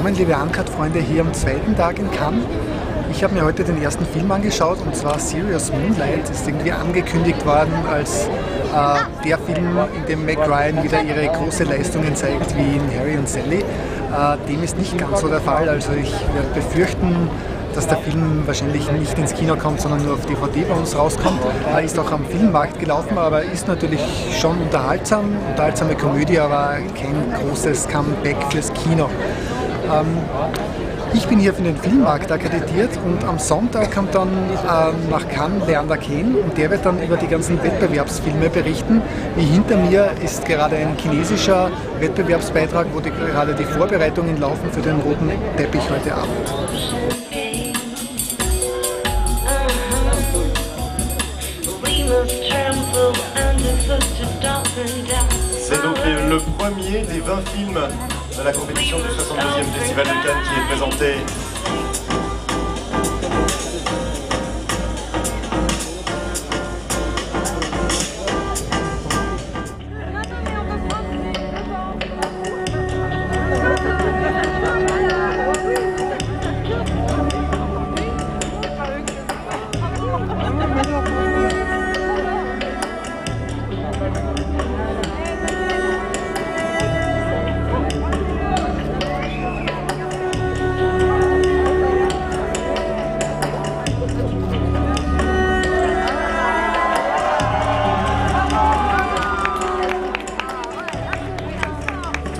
liebe Uncut-Freunde, hier am zweiten Tag in Cannes. Ich habe mir heute den ersten Film angeschaut und zwar Serious Moonlight. Ist irgendwie angekündigt worden als äh, der Film, in dem Meg Ryan wieder ihre große Leistungen zeigt, wie in Harry und Sally. Äh, dem ist nicht ganz so der Fall. Also ich werde befürchten, dass der Film wahrscheinlich nicht ins Kino kommt, sondern nur auf DVD bei uns rauskommt. Er ist auch am Filmmarkt gelaufen, aber ist natürlich schon unterhaltsam, unterhaltsame Komödie, aber kein großes Comeback fürs Kino. Ähm, ich bin hier für den Filmmarkt akkreditiert und am Sonntag kommt dann äh, nach Cannes Leander Kehn und der wird dann über die ganzen Wettbewerbsfilme berichten. Wie hinter mir ist gerade ein chinesischer Wettbewerbsbeitrag, wo die, gerade die Vorbereitungen laufen für den roten Teppich heute Abend. C'est donc le premier des 20 films de la compétition du 62e Festival de Cannes qui est présenté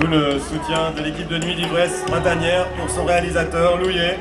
Le soutien de l'équipe de Nuit d'Ivresse Printanière pour son réalisateur Louillet.